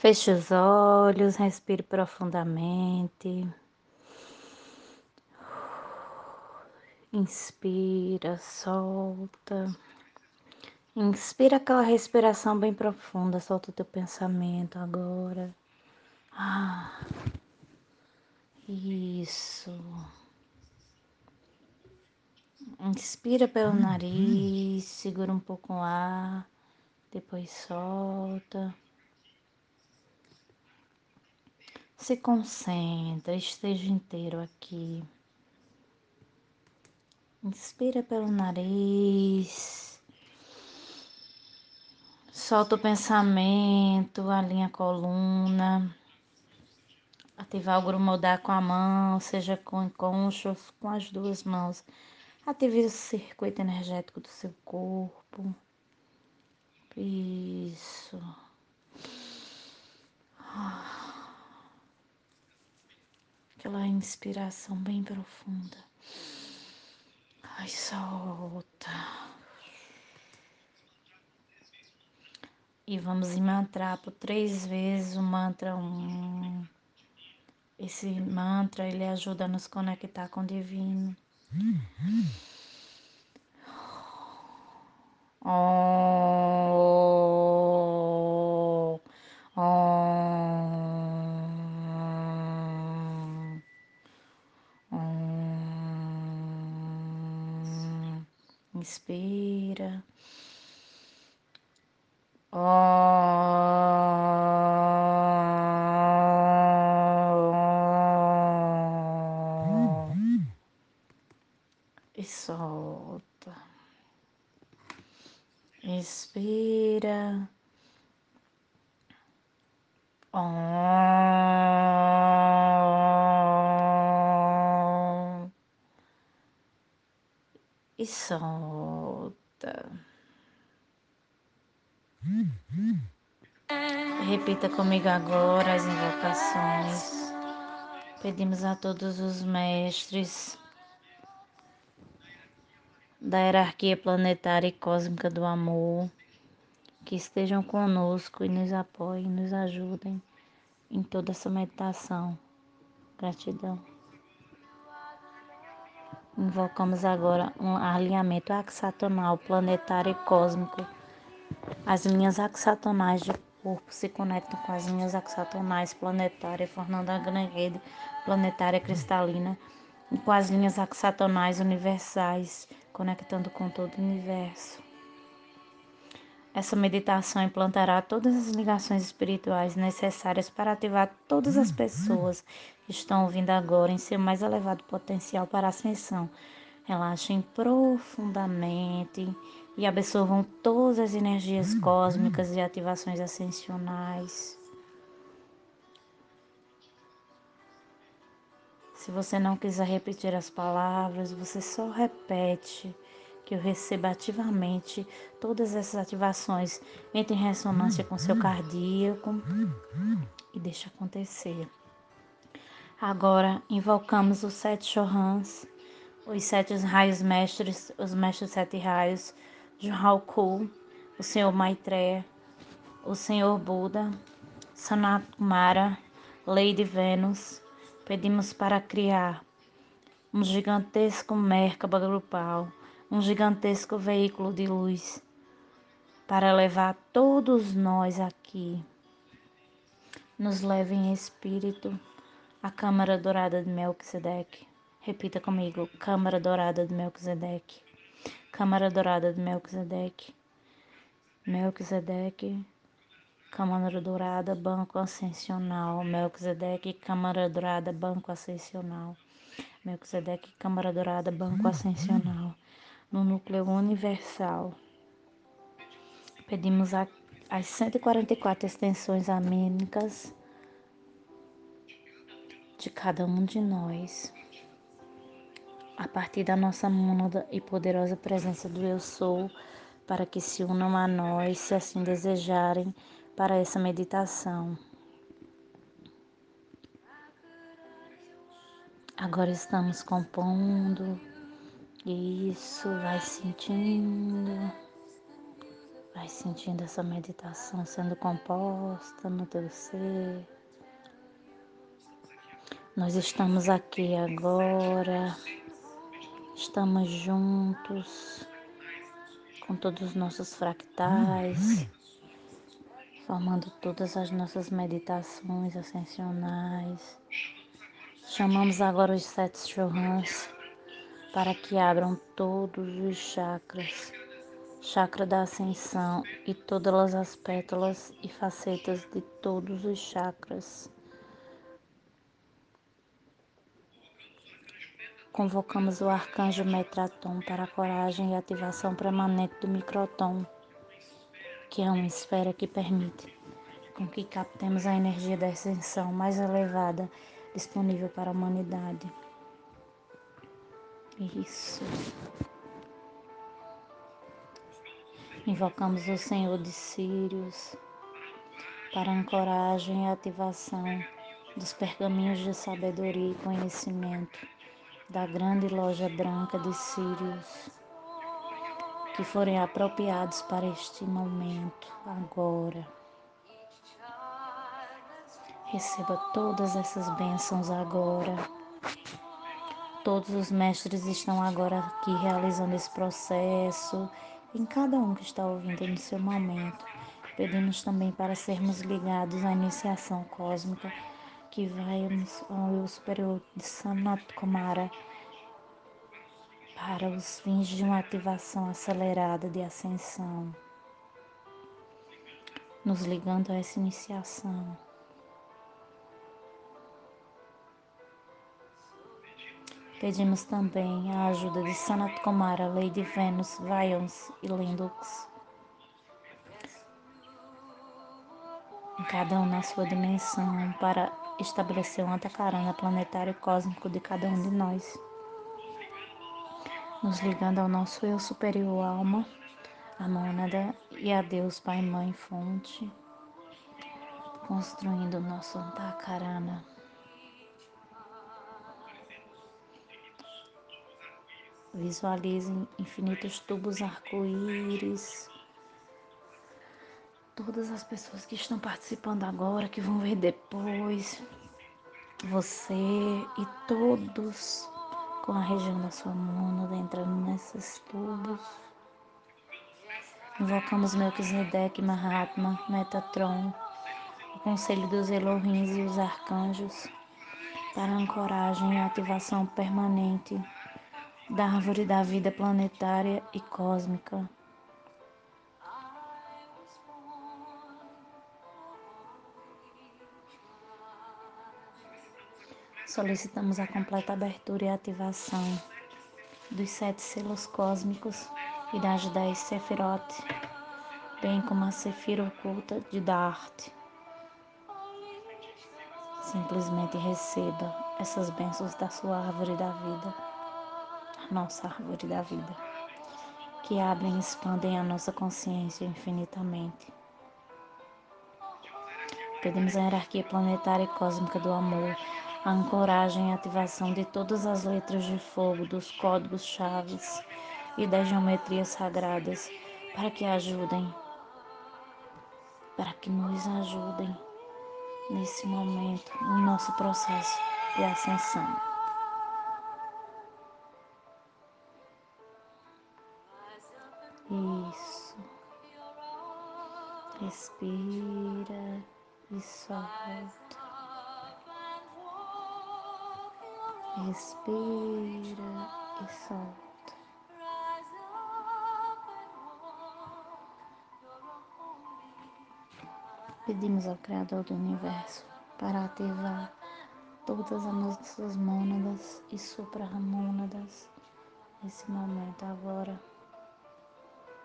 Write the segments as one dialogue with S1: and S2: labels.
S1: Feche os olhos, respire profundamente. Inspira, solta. Inspira aquela respiração bem profunda, solta o teu pensamento agora. Ah, isso. Inspira pelo nariz, segura um pouco o ar, depois solta. Se concentra, esteja inteiro aqui. Inspira pelo nariz. Solta o pensamento, alinha a coluna. Ativar o grumodar com a mão, seja com conchos, com as duas mãos. Ative o circuito energético do seu corpo. Isso. Aquela inspiração bem profunda. Ai, solta. E vamos mantrar por três vezes o mantra um. Esse mantra ele ajuda a nos conectar com o divino. Oh, Inspira. E solta. Inspira. E solta. Repita comigo agora as invocações. Pedimos a todos os mestres da hierarquia planetária e cósmica do amor que estejam conosco e nos apoiem, nos ajudem em toda essa meditação. Gratidão. Invocamos agora um alinhamento axatonal planetário e cósmico. As linhas axatonais de corpo se conectam com as linhas axatonais planetárias, formando a grande rede planetária cristalina, e com as linhas axatonais universais, conectando com todo o universo. Essa meditação implantará todas as ligações espirituais necessárias para ativar todas as pessoas que estão ouvindo agora em seu mais elevado potencial para ascensão. Relaxem profundamente e absorvam todas as energias cósmicas e ativações ascensionais. Se você não quiser repetir as palavras, você só repete que eu receba ativamente todas essas ativações, entre em ressonância com seu cardíaco e deixa acontecer. Agora invocamos os sete Chohans, os sete raios mestres, os mestres sete raios, Juhalku, o Senhor Maitreya, o Senhor Buda, Sanat Kumara, Lady Vênus, pedimos para criar um gigantesco Merkaba grupal um gigantesco veículo de luz para levar todos nós aqui. Nos leve em espírito à Câmara Dourada de Melquisedeque. Repita comigo: Câmara Dourada de Melquisedeque. Câmara Dourada de Melquisedeque. Melquisedeque. Câmara Dourada, Banco Ascensional. Melquisedeque, Câmara Dourada, Banco Ascensional. Melquisedeque, Câmara Dourada, Banco Ascensional no núcleo universal. Pedimos a, as 144 extensões amênicas de cada um de nós, a partir da nossa mônada e poderosa presença do Eu Sou, para que se unam a nós, se assim desejarem, para essa meditação. Agora estamos compondo isso, vai sentindo. Vai sentindo essa meditação sendo composta no teu ser. Nós estamos aqui agora, estamos juntos com todos os nossos fractais, formando todas as nossas meditações ascensionais. Chamamos agora os sete churrans para que abram todos os chakras, chakra da ascensão e todas as pétalas e facetas de todos os chakras. Convocamos o arcanjo Metraton para a coragem e ativação permanente do microtom, que é uma esfera que permite com que captemos a energia da ascensão mais elevada disponível para a humanidade. Isso. Invocamos o Senhor de Sírios para ancoragem e ativação dos pergaminhos de sabedoria e conhecimento da grande loja branca de Sírios que forem apropriados para este momento, agora. Receba todas essas bênçãos agora. Todos os mestres estão agora aqui realizando esse processo, em cada um que está ouvindo no seu momento. Pedimos também para sermos ligados à iniciação cósmica que vai ao eu superior de Sanat Kumara para os fins de uma ativação acelerada de ascensão, nos ligando a essa iniciação. Pedimos também a ajuda de Sanat Kumara, Lady Venus, Vions e Lindux. Cada um na sua dimensão para estabelecer um antacarana planetário cósmico de cada um de nós. Nos ligando ao nosso eu superior alma, a mônada e a Deus Pai, Mãe, Fonte, construindo o nosso antacarana. Visualizem infinitos tubos arco-íris. Todas as pessoas que estão participando agora, que vão ver depois. Você e todos com a região da sua mônada entrando nesses tubos. Invocamos Melquisedeque, Mahatma, Metatron, o Conselho dos Elohins e os Arcanjos para ancoragem e ativação permanente da árvore da vida planetária e cósmica. Solicitamos a completa abertura e ativação dos sete selos cósmicos e das dez Sefirot, bem como a Sefira oculta de Dart. Simplesmente receba essas bênçãos da sua árvore da vida nossa árvore da vida, que abrem e expandem a nossa consciência infinitamente. Pedimos a hierarquia planetária e cósmica do amor, a ancoragem e ativação de todas as letras de fogo, dos códigos chaves e das geometrias sagradas, para que ajudem, para que nos ajudem nesse momento, no nosso processo de ascensão. Isso. Respira e solta. Respira e solta. Pedimos ao Criador do Universo para ativar todas as nossas mônadas e supramônadas nesse momento agora.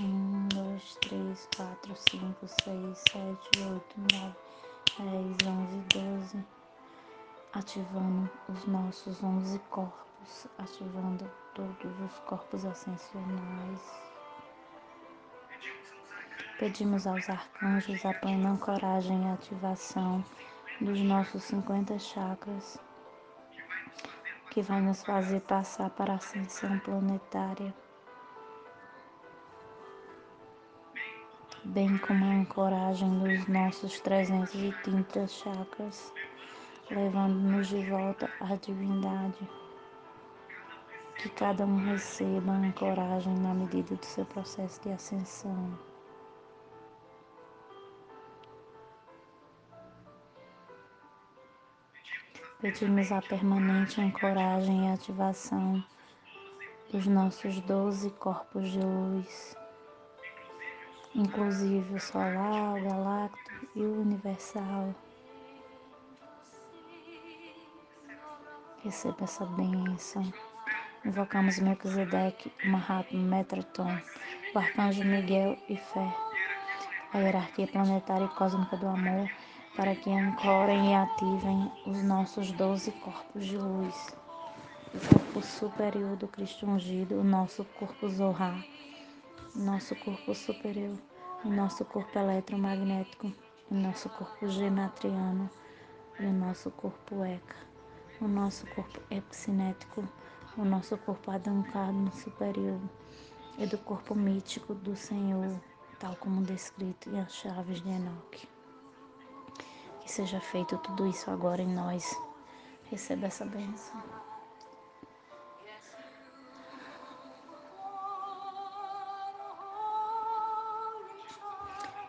S1: Um, dois, três, quatro, cinco, seis, sete, oito, nove, dez, onze, doze. Ativando os nossos onze corpos, ativando todos os corpos ascensionais. Pedimos aos arcanjos a plena coragem e ativação dos nossos 50 chakras, que vai nos fazer passar para a ascensão planetária bem como a ancoragem dos nossos 330 chakras, levando-nos de volta à divindade. Que cada um receba ancoragem na medida do seu processo de ascensão. Pedimos a permanente ancoragem e ativação dos nossos doze corpos de luz, inclusive o solar, o galáctico e o universal. Receba essa bênção. Invocamos Melquisedeque, Mahatma, Metatron, o Arcanjo Miguel e Fé, a hierarquia planetária e cósmica do amor, para que ancorem e ativem os nossos doze corpos de luz. O corpo superior do Cristo ungido, o nosso corpo Zohar, nosso corpo superior, o nosso corpo eletromagnético, o nosso corpo gematriano e o nosso corpo Eka, o nosso corpo epsinético, o nosso corpo adancado superior e do corpo mítico do Senhor, tal como descrito em as chaves de Enoque. Que seja feito tudo isso agora em nós. Receba essa bênção.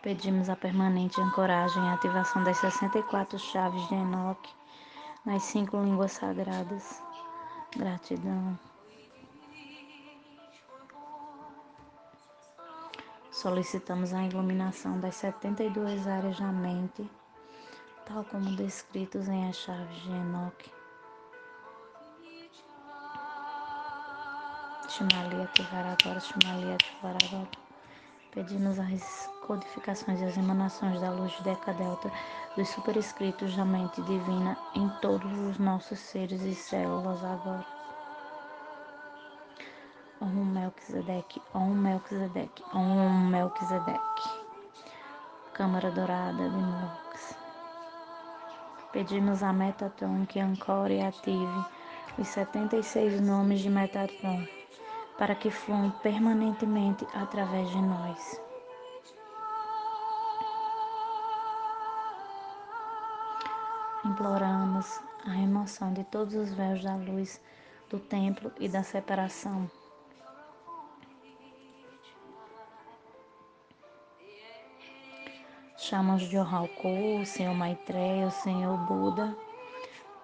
S1: Pedimos a permanente ancoragem e ativação das 64 chaves de Enoque nas cinco línguas sagradas. Gratidão. Solicitamos a iluminação das 72 áreas da mente tal como descritos em as chaves de Enoque. Shimalia ativará agora, Shimalia ativará agora. Pedimos as codificações e as emanações da luz de Deca Delta dos superescritos da mente divina em todos os nossos seres e células agora. Om Melquisedeque, Om Melquisedeque, Om Melquisedeque. Câmara Dourada de Mox. Pedimos a Metatron que ancore e ative os 76 nomes de Metatron para que fluam permanentemente através de nós. Imploramos a remoção de todos os véus da luz do templo e da separação. Chamamos de Ohalku, o Senhor Maitreya, o Senhor Buda,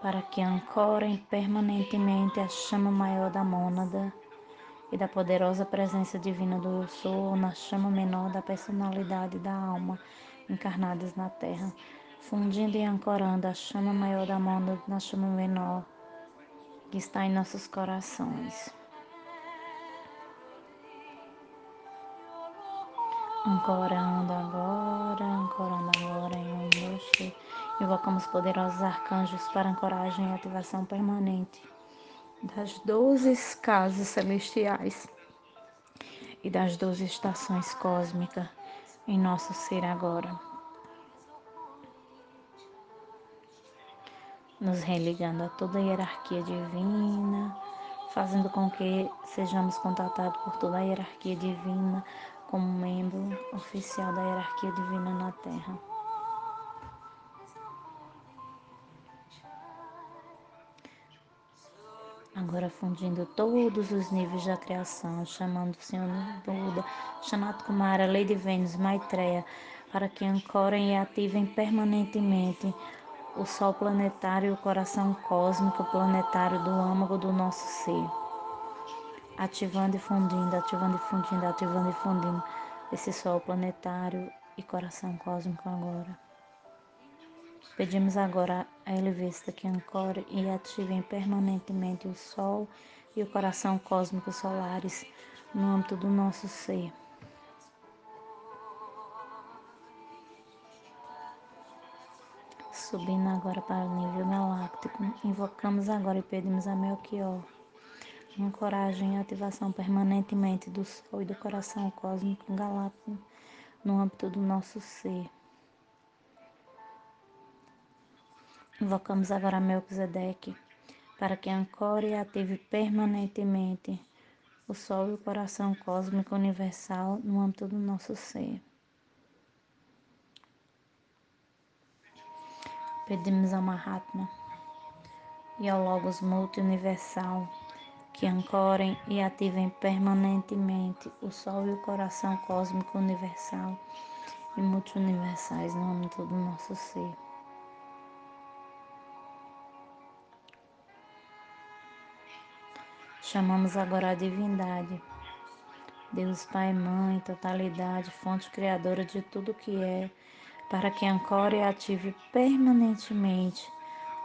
S1: para que ancorem permanentemente a chama maior da mônada e da poderosa presença divina do Eu Sou na chama menor da personalidade da alma encarnadas na Terra, fundindo e ancorando a chama maior da mônada na chama menor que está em nossos corações. Ancorando agora, ancorando agora em um, três. Invocamos poderosos arcanjos para ancoragem e ativação permanente das doze casas celestiais e das doze estações cósmicas em nosso ser agora. Nos religando a toda a hierarquia divina, fazendo com que sejamos contatados por toda a hierarquia divina como membro oficial da hierarquia divina na Terra. Agora fundindo todos os níveis da criação, chamando o Senhor Buda, Sanat Kumara, Lady Vênus, Maitreya, para que ancorem e ativem permanentemente o Sol planetário e o coração cósmico planetário do âmago do nosso ser ativando e fundindo, ativando e fundindo, ativando e fundindo esse sol planetário e coração cósmico agora. Pedimos agora a Elevista que ancore e ativem permanentemente o Sol e o coração cósmico solares no âmbito do nosso ser. Subindo agora para o nível galáctico, invocamos agora e pedimos a Melchior ancoragem e ativação permanentemente do Sol e do coração cósmico galáctico no âmbito do nosso ser. Invocamos agora Melquisedeque para que ancore e ative permanentemente o Sol e o coração cósmico universal no âmbito do nosso ser. Pedimos ao Mahatma e ao Logos Multi-Universal que ancorem e ativem permanentemente o Sol e o coração cósmico universal e multiuniversais no âmbito do nosso ser. Chamamos agora a divindade, Deus Pai, Mãe, totalidade, fonte criadora de tudo que é, para que ancore e ative permanentemente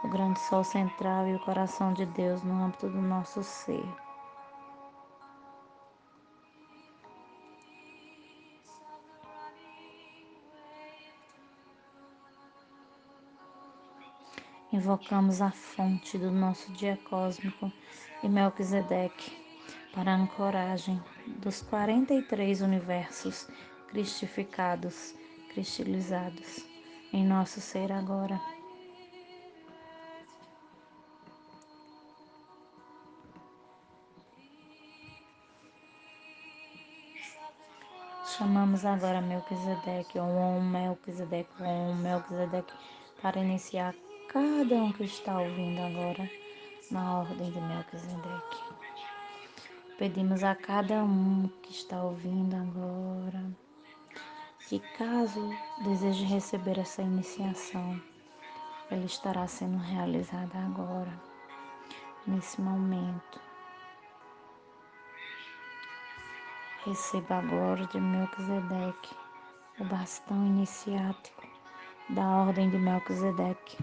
S1: o grande sol central e o coração de Deus no âmbito do nosso ser. Invocamos a fonte do nosso dia cósmico e Melquisedeque para a ancoragem dos 43 universos cristificados, cristalizados em nosso ser agora. Chamamos agora Melquisedeque, Om Melquisedeque, Om Melquisedeque, para iniciar cada um que está ouvindo agora na ordem de Melquisedeque. Pedimos a cada um que está ouvindo agora que, caso deseje receber essa iniciação, ela estará sendo realizada agora, nesse momento. Receba agora de Melquisedeque o bastão iniciático da ordem de Melquisedeque.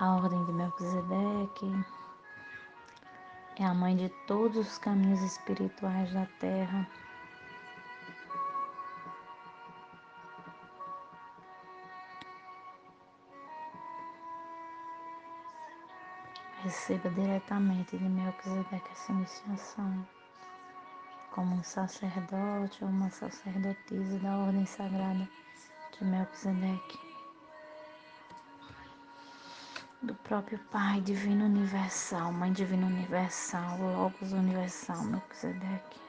S1: A ordem de Melquisedeque é a mãe de todos os caminhos espirituais da Terra. Receba diretamente de Melquisedeque essa iniciação, como um sacerdote ou uma sacerdotisa da ordem sagrada de Melquisedeque. Do próprio Pai Divino Universal, Mãe Divina Universal, Logos Universal, Melquisedeque.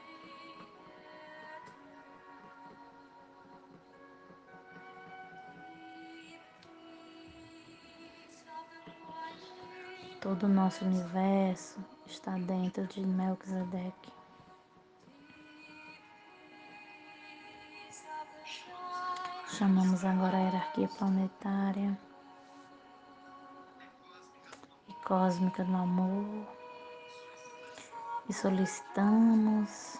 S1: Todo o nosso universo está dentro de Melquisedeque. Chamamos agora a hierarquia planetária e cósmica do amor e solicitamos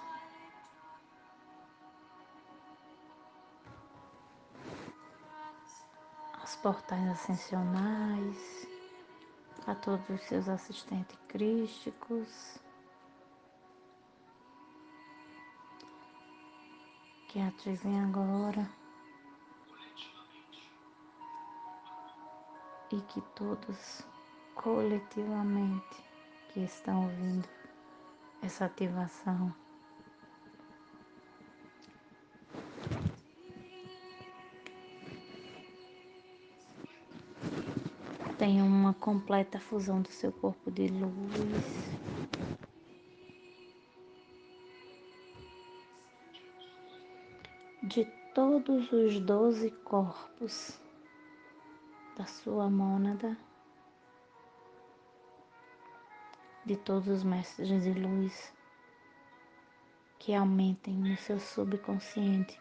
S1: os portais ascensionais a todos os seus assistentes crísticos. Que ativem agora e que todos coletivamente que estão ouvindo essa ativação tenha uma completa fusão do seu corpo de luz. De todos os doze corpos da sua mônada, de todos os mestres de luz que aumentem no seu subconsciente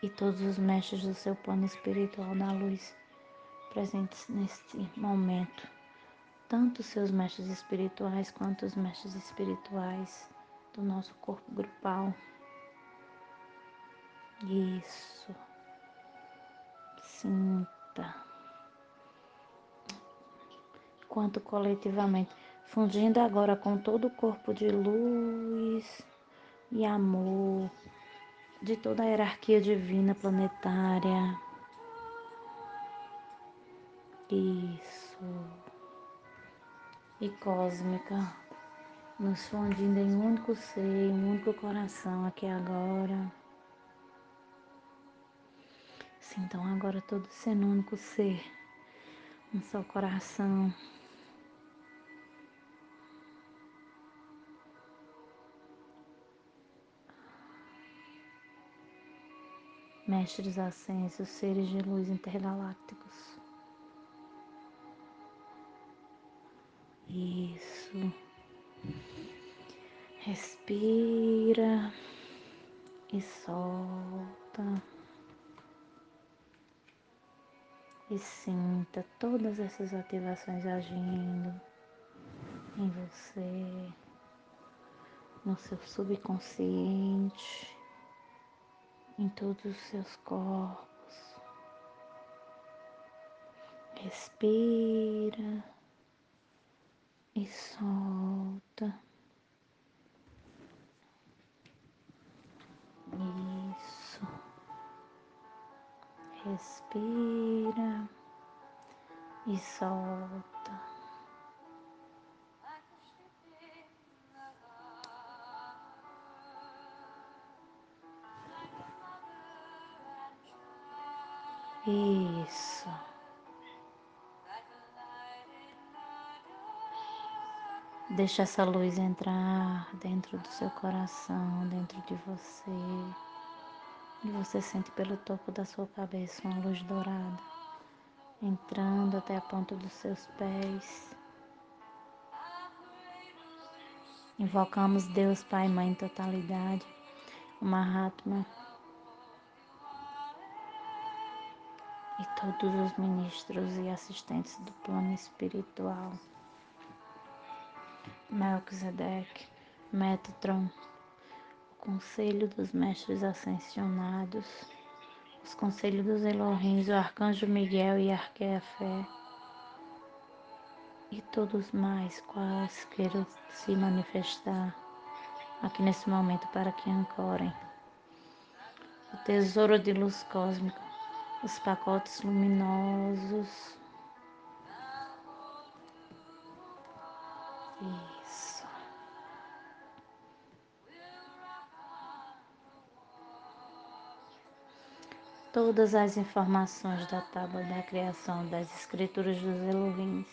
S1: e todos os mestres do seu plano espiritual da luz presentes neste momento, tanto seus mestres espirituais quanto os mestres espirituais do nosso corpo grupal. Isso. Sinta. Quanto coletivamente, fundindo agora com todo o corpo de luz e amor de toda a hierarquia divina planetária isso. E cósmica, nos fundindo em um único ser, em um único coração aqui agora. Sintam agora todo sendo um único ser, um só coração. mestres ascensos, seres de luz intergalácticos. Isso. Respira e solta. E sinta todas essas ativações agindo em você, no seu subconsciente, em todos os seus corpos. Respira e solta. Isso. Respira e solta. Isso. Deixa essa luz entrar dentro do seu coração, dentro de você. E você sente pelo topo da sua cabeça uma luz dourada entrando até a ponta dos seus pés. Invocamos Deus Pai, Mãe, totalidade, o Mahatma e todos os ministros e assistentes do plano espiritual. Melquisedeque, Metatron, o Conselho dos Mestres Ascensionados, os Conselhos dos Elohins, o Arcanjo Miguel e Arqueafé, e todos mais quais queiram se manifestar aqui nesse momento para que ancorem. O tesouro de luz cósmica os pacotes luminosos. Todas as informações da tábua da criação das escrituras dos Elohims.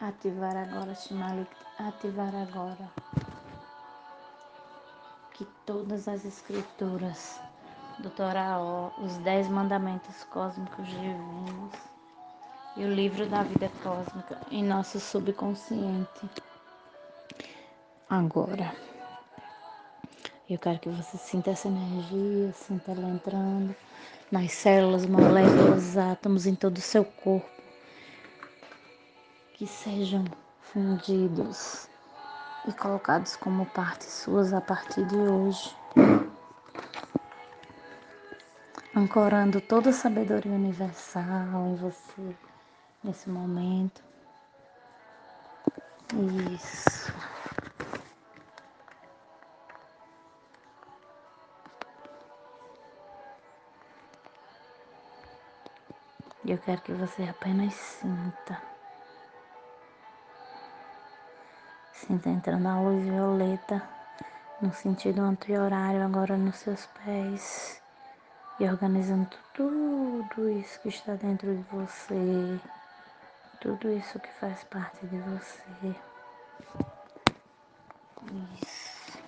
S1: ativar agora, Shimalik, ativar agora. Todas as escrituras do Torá, os dez mandamentos cósmicos divinos e o livro da vida cósmica em nosso subconsciente. Agora. Eu quero que você sinta essa energia, sinta ela entrando nas células, moléculas, átomos em todo o seu corpo que sejam fundidos e colocados como partes suas a partir de hoje. Ancorando toda a sabedoria universal em você nesse momento. Isso. Eu quero que você apenas sinta. Sinta entrando a luz violeta no sentido anti-horário agora nos seus pés e organizando tudo isso que está dentro de você, tudo isso que faz parte de você. Isso.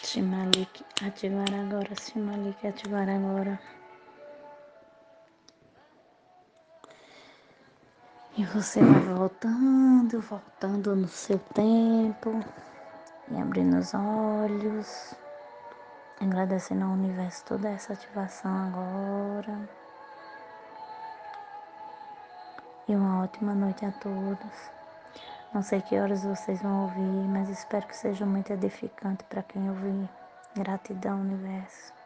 S1: Shimalik, ativar agora, Shimalik, ativar agora. Você vai voltando, voltando no seu tempo e abrindo os olhos, agradecendo ao universo toda essa ativação agora. E uma ótima noite a todos. Não sei que horas vocês vão ouvir, mas espero que seja muito edificante para quem ouvir. Gratidão, universo.